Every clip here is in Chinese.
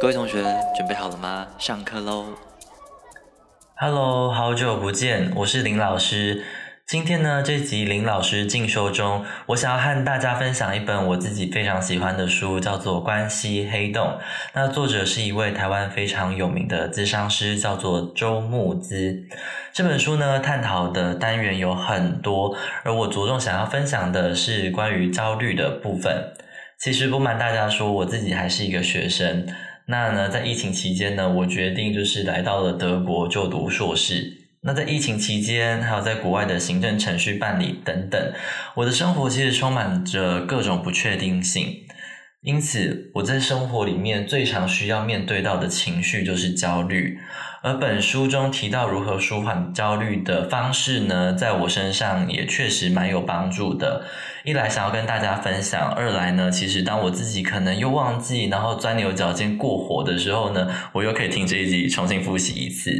各位同学准备好了吗？上课喽！Hello，好久不见，我是林老师。今天呢，这集林老师进修中，我想要和大家分享一本我自己非常喜欢的书，叫做《关系黑洞》。那作者是一位台湾非常有名的咨商师，叫做周木姿。这本书呢，探讨的单元有很多，而我着重想要分享的是关于焦虑的部分。其实不瞒大家说，我自己还是一个学生。那呢，在疫情期间呢，我决定就是来到了德国就读硕士。那在疫情期间，还有在国外的行政程序办理等等，我的生活其实充满着各种不确定性。因此，我在生活里面最常需要面对到的情绪就是焦虑。而本书中提到如何舒缓焦虑的方式呢，在我身上也确实蛮有帮助的。一来想要跟大家分享，二来呢，其实当我自己可能又忘记，然后钻牛角尖过火的时候呢，我又可以听这一集重新复习一次。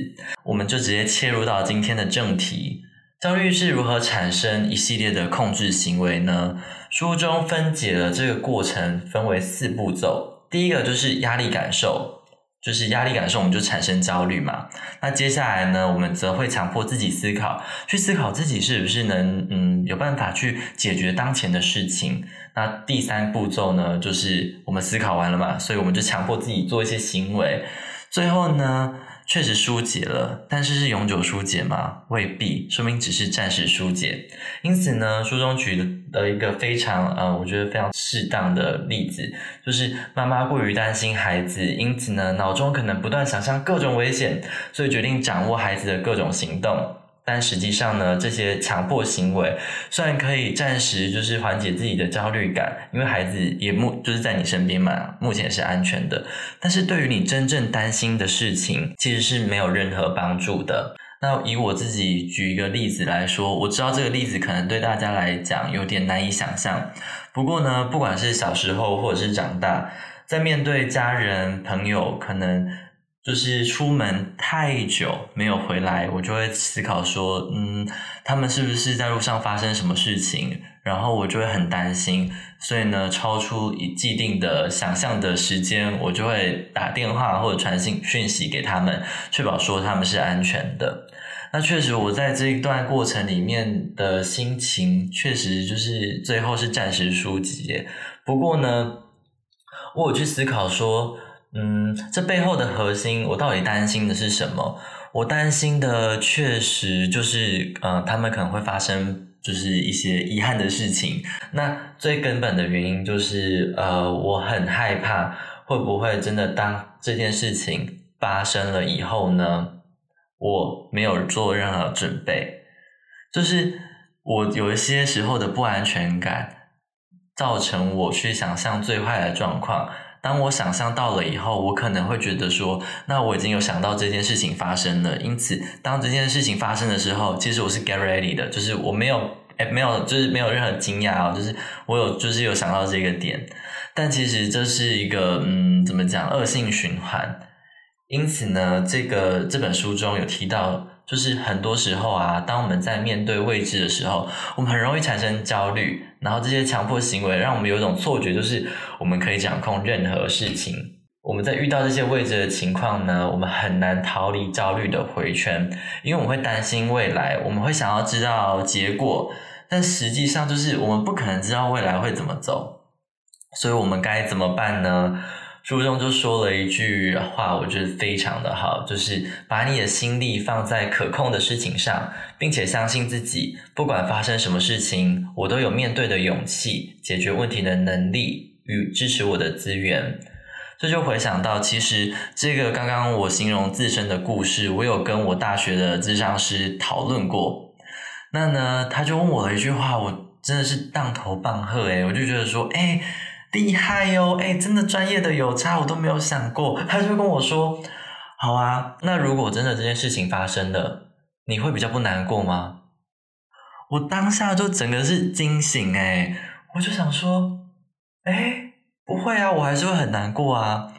我们就直接切入到今天的正题：焦虑是如何产生一系列的控制行为呢？书中分解了这个过程，分为四步骤。第一个就是压力感受，就是压力感受，我们就产生焦虑嘛。那接下来呢，我们则会强迫自己思考，去思考自己是不是能嗯有办法去解决当前的事情。那第三步骤呢，就是我们思考完了嘛，所以我们就强迫自己做一些行为。最后呢？确实疏解了，但是是永久疏解吗？未必，说明只是暂时疏解。因此呢，书中举了一个非常呃，我觉得非常适当的例子，就是妈妈过于担心孩子，因此呢，脑中可能不断想象各种危险，所以决定掌握孩子的各种行动。但实际上呢，这些强迫行为虽然可以暂时就是缓解自己的焦虑感，因为孩子也目就是在你身边嘛，目前是安全的。但是对于你真正担心的事情，其实是没有任何帮助的。那以我自己举一个例子来说，我知道这个例子可能对大家来讲有点难以想象。不过呢，不管是小时候或者是长大，在面对家人朋友可能。就是出门太久没有回来，我就会思考说，嗯，他们是不是在路上发生什么事情？然后我就会很担心，所以呢，超出既定的想象的时间，我就会打电话或者传信讯息给他们，确保说他们是安全的。那确实，我在这一段过程里面的心情，确实就是最后是暂时疏解。不过呢，我有去思考说。嗯，这背后的核心，我到底担心的是什么？我担心的确实就是，呃，他们可能会发生就是一些遗憾的事情。那最根本的原因就是，呃，我很害怕会不会真的当这件事情发生了以后呢，我没有做任何准备，就是我有一些时候的不安全感，造成我去想象最坏的状况。当我想象到了以后，我可能会觉得说，那我已经有想到这件事情发生了。因此，当这件事情发生的时候，其实我是 get ready 的，就是我没有，哎，没有，就是没有任何惊讶啊，就是我有，就是有想到这个点。但其实这是一个，嗯，怎么讲，恶性循环。因此呢，这个这本书中有提到。就是很多时候啊，当我们在面对未知的时候，我们很容易产生焦虑，然后这些强迫行为让我们有一种错觉，就是我们可以掌控任何事情。我们在遇到这些未知的情况呢，我们很难逃离焦虑的回圈，因为我们会担心未来，我们会想要知道结果，但实际上就是我们不可能知道未来会怎么走，所以我们该怎么办呢？书中就说了一句话，我觉得非常的好，就是把你的心力放在可控的事情上，并且相信自己，不管发生什么事情，我都有面对的勇气、解决问题的能力与支持我的资源。这就回想到，其实这个刚刚我形容自身的故事，我有跟我大学的智商师讨论过。那呢，他就问我了一句话，我真的是当头棒喝诶，我就觉得说，哎。厉害哟！哎，真的专业的有差，我都没有想过。他就跟我说：“好啊，那如果真的这件事情发生了，你会比较不难过吗？”我当下就整个是惊醒哎，我就想说：“哎，不会啊，我还是会很难过啊。”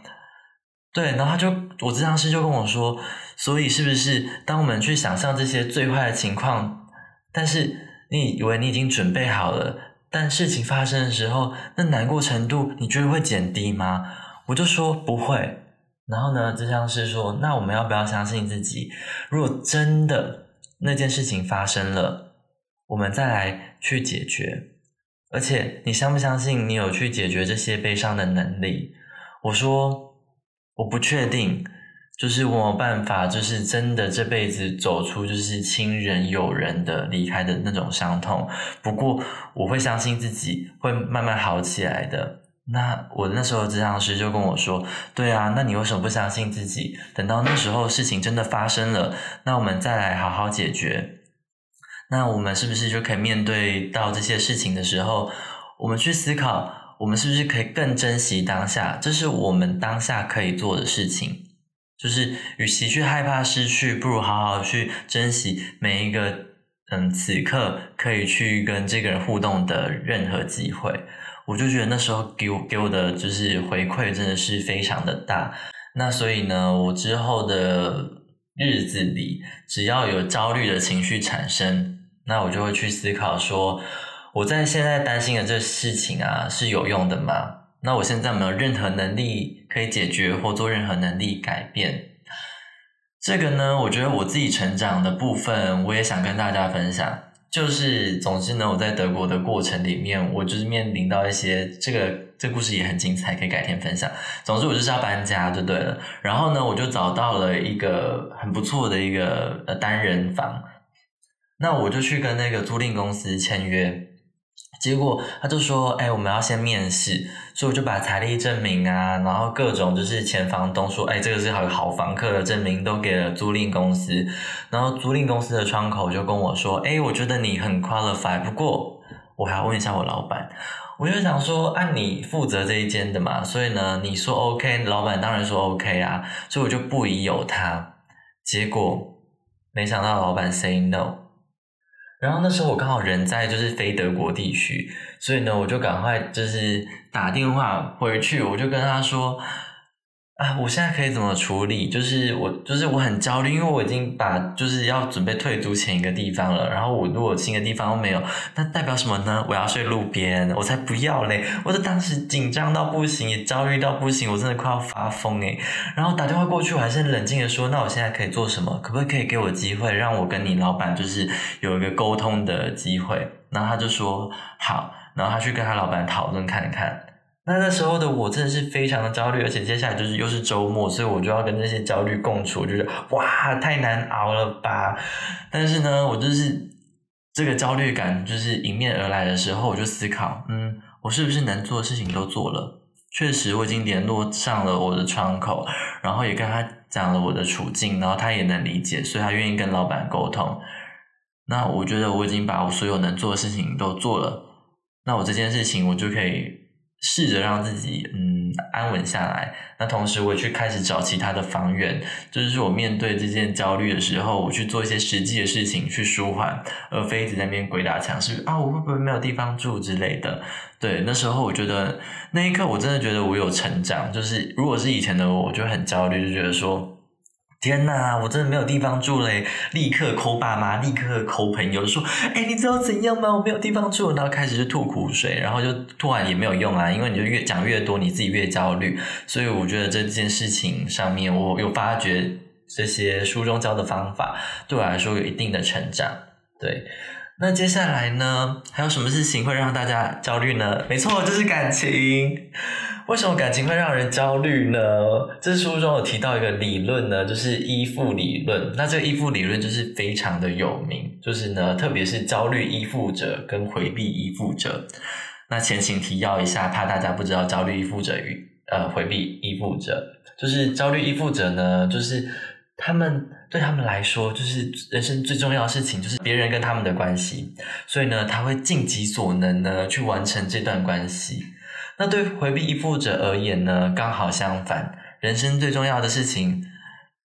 对，然后他就我这张师就跟我说：“所以是不是当我们去想象这些最坏的情况，但是你以为你已经准备好了？”但事情发生的时候，那难过程度你觉得会减低吗？我就说不会，然后呢，就像是说，那我们要不要相信自己？如果真的那件事情发生了，我们再来去解决。而且，你相不相信你有去解决这些悲伤的能力？我说，我不确定，就是我有办法，就是真的这辈子走出就是亲人友人的离开的那种伤痛。不过，我会相信自己会慢慢好起来的。那我那时候治疗师就跟我说：“对啊，那你为什么不相信自己？等到那时候事情真的发生了，那我们再来好好解决。”那我们是不是就可以面对到这些事情的时候，我们去思考，我们是不是可以更珍惜当下？这是我们当下可以做的事情。就是与其去害怕失去，不如好好去珍惜每一个嗯此刻可以去跟这个人互动的任何机会。我就觉得那时候给我给我的就是回馈真的是非常的大。那所以呢，我之后的日子里，只要有焦虑的情绪产生。那我就会去思考说，我在现在担心的这事情啊是有用的吗？那我现在没有任何能力可以解决或做任何能力改变。这个呢，我觉得我自己成长的部分，我也想跟大家分享。就是总之呢，我在德国的过程里面，我就是面临到一些这个这故事也很精彩，可以改天分享。总之我就是要搬家就对了。然后呢，我就找到了一个很不错的一个呃单人房。那我就去跟那个租赁公司签约，结果他就说：“哎，我们要先面试。”所以我就把财力证明啊，然后各种就是前房东说：“哎，这个是好好房客的证明，都给了租赁公司。”然后租赁公司的窗口就跟我说：“哎，我觉得你很 qualified，不过我还要问一下我老板。”我就想说：“按你负责这一间的嘛，所以呢，你说 OK，老板当然说 OK 啊，所以我就不疑有他。结果没想到老板 say no。”然后那时候我刚好人在就是非德国地区，所以呢，我就赶快就是打电话回去，我就跟他说。啊，我现在可以怎么处理？就是我，就是我很焦虑，因为我已经把就是要准备退租前一个地方了。然后我如果新的地方没有，那代表什么呢？我要睡路边，我才不要嘞！我就当时紧张到不行，也焦虑到不行，我真的快要发疯诶然后打电话过去，我还是冷静的说：“那我现在可以做什么？可不可以给我机会，让我跟你老板就是有一个沟通的机会？”然后他就说：“好。”然后他去跟他老板讨论看看。那那时候的我真的是非常的焦虑，而且接下来就是又是周末，所以我就要跟那些焦虑共处，就是哇，太难熬了吧！但是呢，我就是这个焦虑感就是迎面而来的时候，我就思考，嗯，我是不是能做的事情都做了？确实，我已经联络上了我的窗口，然后也跟他讲了我的处境，然后他也能理解，所以他愿意跟老板沟通。那我觉得我已经把我所有能做的事情都做了，那我这件事情我就可以。试着让自己嗯安稳下来，那同时我也去开始找其他的房源，就是我面对这件焦虑的时候，我去做一些实际的事情去舒缓，而非一直在那边鬼打墙，是啊，我会不会没有地方住之类的？对，那时候我觉得那一刻我真的觉得我有成长，就是如果是以前的我，我就很焦虑，就觉得说。天呐，我真的没有地方住嘞！立刻抠爸妈，立刻抠朋友，说：“哎，你知道怎样吗？我没有地方住。”然后开始就吐苦水，然后就吐完也没有用啊，因为你就越讲越多，你自己越焦虑。所以我觉得这件事情上面，我有发觉这些书中教的方法，对我来说有一定的成长。对，那接下来呢，还有什么事情会让大家焦虑呢？没错，就是感情。为什么感情会让人焦虑呢？这书中有提到一个理论呢，就是依附理论。那这个依附理论就是非常的有名，就是呢，特别是焦虑依附者跟回避依附者。那前情提要一下，怕大家不知道焦虑依附者与呃回避依附者，就是焦虑依附者呢，就是他们对他们来说，就是人生最重要的事情就是别人跟他们的关系，所以呢，他会尽己所能呢去完成这段关系。那对回避依附者而言呢，刚好相反。人生最重要的事情，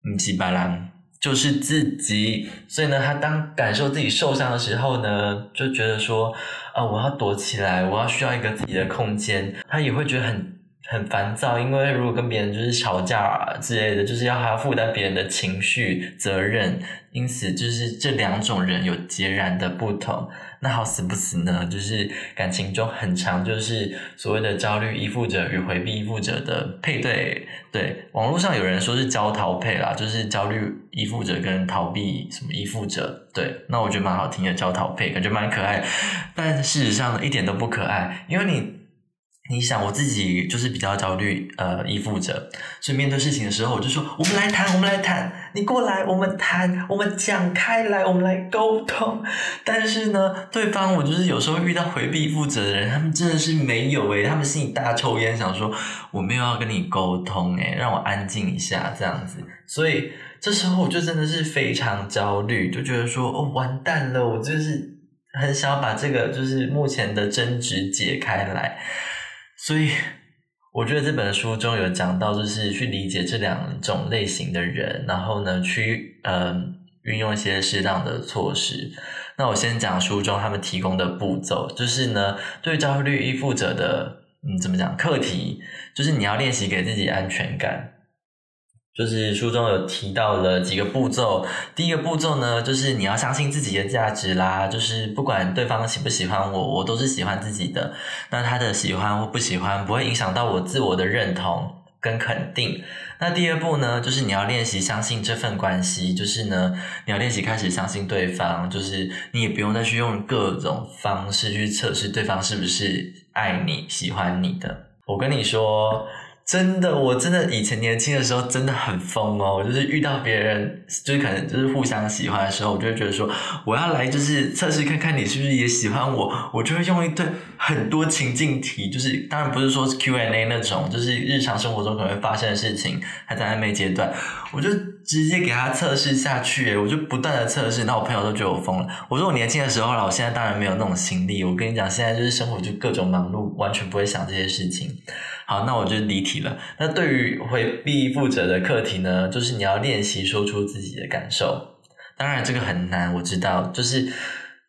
嗯，吉巴兰就是自己。所以呢，他当感受自己受伤的时候呢，就觉得说，啊，我要躲起来，我要需要一个自己的空间。他也会觉得很很烦躁，因为如果跟别人就是吵架啊之类的，就是要还要负担别人的情绪责任，因此就是这两种人有截然的不同。那好死不死呢，就是感情中很长，就是所谓的焦虑依附者与回避依附者的配对。对，网络上有人说是焦逃配啦，就是焦虑依附者跟逃避什么依附者。对，那我觉得蛮好听的焦逃配，感觉蛮可爱，但事实上一点都不可爱，因为你。你想我自己就是比较焦虑，呃，依附者，所以面对事情的时候，我就说我们来谈，我们来谈，你过来，我们谈，我们讲开来，我们来沟通。但是呢，对方我就是有时候遇到回避负责的人，他们真的是没有诶，他们心里大抽烟，想说我没有要跟你沟通诶，让我安静一下这样子。所以这时候我就真的是非常焦虑，就觉得说哦完蛋了，我就是很想要把这个就是目前的争执解开来。所以，我觉得这本书中有讲到，就是去理解这两种类型的人，然后呢，去嗯运用一些适当的措施。那我先讲书中他们提供的步骤，就是呢，对焦虑依附者的嗯怎么讲课题，就是你要练习给自己安全感。就是书中有提到了几个步骤，第一个步骤呢，就是你要相信自己的价值啦，就是不管对方喜不喜欢我，我都是喜欢自己的。那他的喜欢或不喜欢不会影响到我自我的认同跟肯定。那第二步呢，就是你要练习相信这份关系，就是呢，你要练习开始相信对方，就是你也不用再去用各种方式去测试对方是不是爱你、喜欢你的。我跟你说。真的，我真的以前年轻的时候真的很疯哦，我就是遇到别人，就是可能就是互相喜欢的时候，我就会觉得说，我要来就是测试看看你是不是也喜欢我，我就会用一堆很多情境题，就是当然不是说 Q&A 那种，就是日常生活中可能会发生的事情，还在暧昧阶段，我就直接给他测试下去，我就不断的测试，那我朋友都觉得我疯了。我说我年轻的时候了，我现在当然没有那种心力，我跟你讲，现在就是生活就各种忙碌，完全不会想这些事情。好，那我就离题了。那对于回避负责的课题呢，就是你要练习说出自己的感受。当然，这个很难，我知道。就是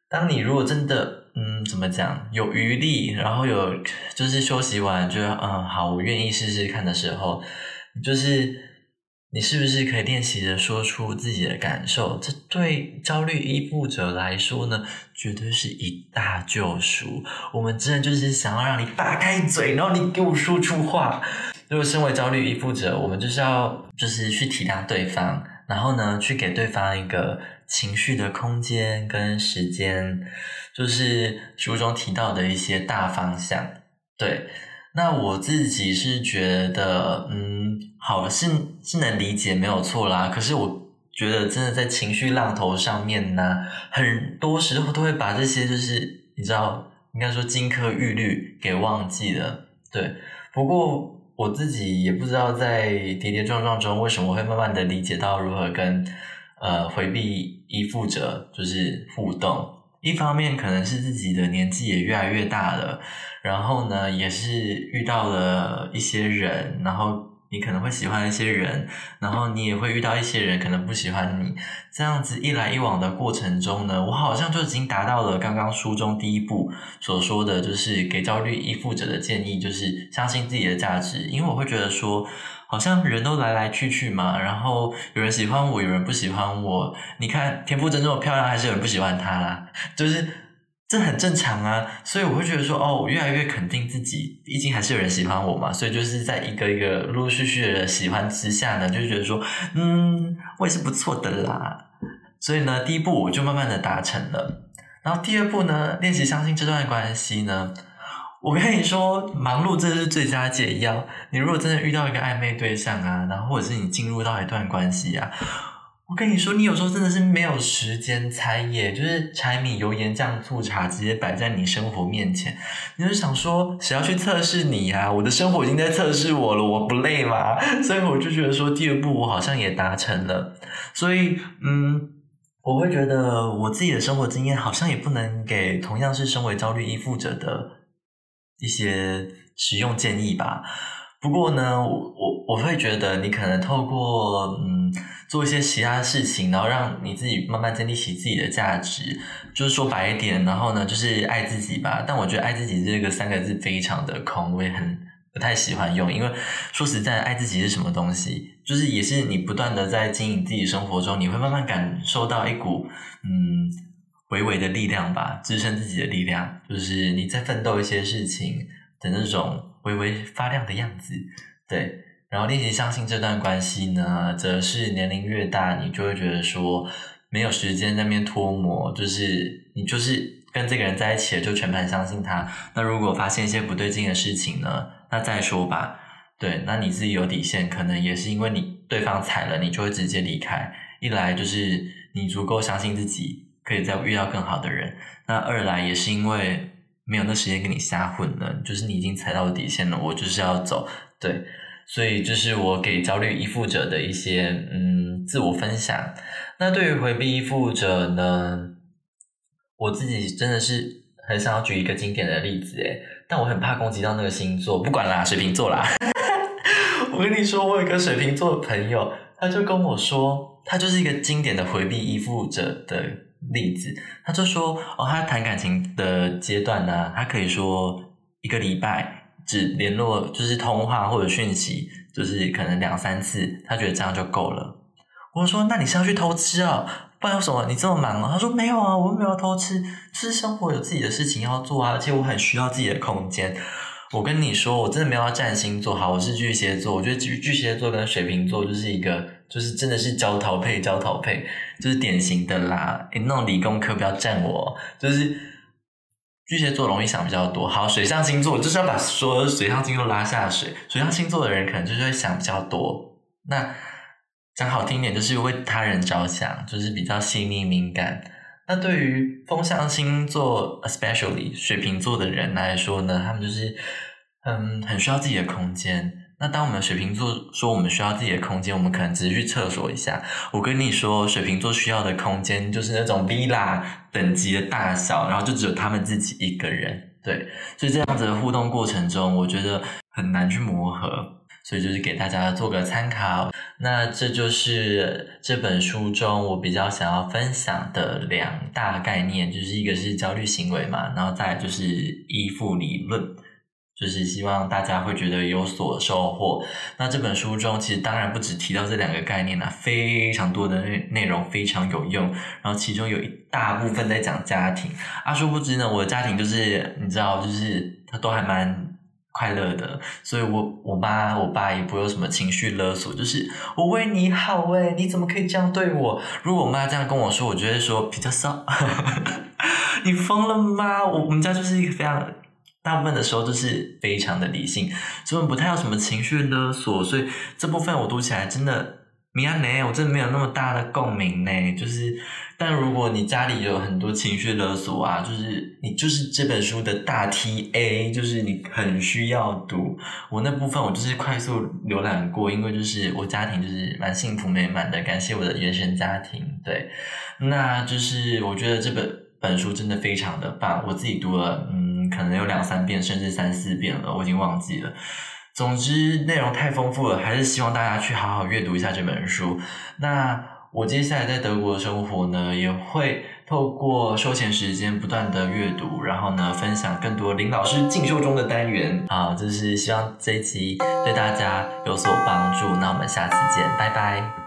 当你如果真的，嗯，怎么讲，有余力，然后有就是休息完，就嗯，好，我愿意试试看的时候，就是。你是不是可以练习着说出自己的感受？这对焦虑依附者来说呢，绝对是一大救赎。我们真的就是想要让你打开嘴，然后你给我说出话。如果身为焦虑依附者，我们就是要就是去体谅对方，然后呢，去给对方一个情绪的空间跟时间，就是书中提到的一些大方向。对。那我自己是觉得，嗯，好了是是能理解，没有错啦。可是我觉得，真的在情绪浪头上面呢，很多时候都会把这些，就是你知道，应该说金科玉律给忘记了。对，不过我自己也不知道，在跌跌撞撞中，为什么会慢慢的理解到如何跟呃回避依附者就是互动。一方面可能是自己的年纪也越来越大了，然后呢，也是遇到了一些人，然后你可能会喜欢一些人，然后你也会遇到一些人可能不喜欢你，这样子一来一往的过程中呢，我好像就已经达到了刚刚书中第一步所说的就是给焦虑依附者的建议，就是相信自己的价值，因为我会觉得说。好像人都来来去去嘛，然后有人喜欢我，有人不喜欢我。你看田馥甄这么漂亮，还是有人不喜欢她啦，就是这很正常啊。所以我会觉得说，哦，我越来越肯定自己，毕竟还是有人喜欢我嘛。所以就是在一个一个陆陆续续的喜欢之下呢，就觉得说，嗯，我也是不错的啦。所以呢，第一步我就慢慢的达成了，然后第二步呢，练习相信这段关系呢。我跟你说，忙碌真的是最佳解药。你如果真的遇到一个暧昧对象啊，然后或者是你进入到一段关系啊，我跟你说，你有时候真的是没有时间猜耶，就是柴米油盐酱醋茶直接摆在你生活面前，你就想说，谁要去测试你呀？我的生活已经在测试我了，我不累吗？所以我就觉得说，第二步我好像也达成了。所以，嗯，我会觉得我自己的生活经验好像也不能给同样是身为焦虑依附者的。一些实用建议吧。不过呢，我我我会觉得你可能透过嗯做一些其他事情，然后让你自己慢慢建立起自己的价值。就是说白一点，然后呢，就是爱自己吧。但我觉得爱自己这个三个字非常的空，我也很不太喜欢用，因为说实在，爱自己是什么东西？就是也是你不断的在经营自己生活中，你会慢慢感受到一股嗯微微的力量吧，支撑自己的力量，就是你在奋斗一些事情的那种微微发亮的样子。对，然后练习相信这段关系呢，则是年龄越大，你就会觉得说没有时间在那边脱模，就是你就是跟这个人在一起了，就全盘相信他。那如果发现一些不对劲的事情呢？那再说吧，对，那你自己有底线，可能也是因为你对方踩了，你就会直接离开。一来就是你足够相信自己，可以再遇到更好的人；那二来也是因为没有那时间跟你瞎混了，就是你已经踩到底线了，我就是要走。对，所以这是我给焦虑依附者的一些嗯自我分享。那对于回避依附者呢，我自己真的是很想要举一个经典的例子，诶但我很怕攻击到那个星座，不管啦，水瓶座啦。我跟你说，我有一个水瓶座的朋友，他就跟我说，他就是一个经典的回避依附者的例子。他就说，哦，他谈感情的阶段呢，他可以说一个礼拜只联络，就是通话或者讯息，就是可能两三次，他觉得这样就够了。我说，那你是要去偷吃啊？不然为什么你这么忙啊？他说没有啊，我又没有偷吃，就是生活有自己的事情要做啊，而且我很需要自己的空间。我跟你说，我真的没有要占星座，好，我是巨蟹座，我觉得巨巨蟹座跟水瓶座就是一个，就是真的是交桃配，交桃配，就是典型的啦。诶那种理工科不要占我，就是巨蟹座容易想比较多。好，水象星座就是要把所有水象星座拉下水，水象星座的人可能就是会想比较多。那。讲好听一点，就是为他人着想，就是比较细腻敏感。那对于风象星座，especially 水瓶座的人来说呢，他们就是嗯，很需要自己的空间。那当我们水瓶座说我们需要自己的空间，我们可能只是去厕所一下。我跟你说，水瓶座需要的空间就是那种 villa 等级的大小，然后就只有他们自己一个人。对，所以这样子的互动过程中，我觉得很难去磨合。所以就是给大家做个参考，那这就是这本书中我比较想要分享的两大概念，就是一个是焦虑行为嘛，然后再就是依附理论，就是希望大家会觉得有所收获。那这本书中其实当然不只提到这两个概念啦，非常多的内内容非常有用，然后其中有一大部分在讲家庭。啊，殊不知呢，我的家庭就是你知道，就是他都还蛮。快乐的，所以我我妈我爸也不会有什么情绪勒索，就是我为你好哎，你怎么可以这样对我？如果我妈这样跟我说，我觉得说比较骚，你疯了吗？我我们家就是一个非常大部分的时候都是非常的理性，所以不太有什么情绪勒索，所以这部分我读起来真的。米安呢？我真的没有那么大的共鸣呢。就是，但如果你家里有很多情绪勒索啊，就是你就是这本书的大 T A，就是你很需要读。我那部分我就是快速浏览过，因为就是我家庭就是蛮幸福美满的，感谢我的原生家庭。对，那就是我觉得这本本书真的非常的棒，我自己读了，嗯，可能有两三遍，甚至三四遍了，我已经忘记了。总之，内容太丰富了，还是希望大家去好好阅读一下这本书。那我接下来在德国的生活呢，也会透过休闲时间不断的阅读，然后呢，分享更多林老师进修中的单元。好，就是希望这一集对大家有所帮助。那我们下次见，拜拜。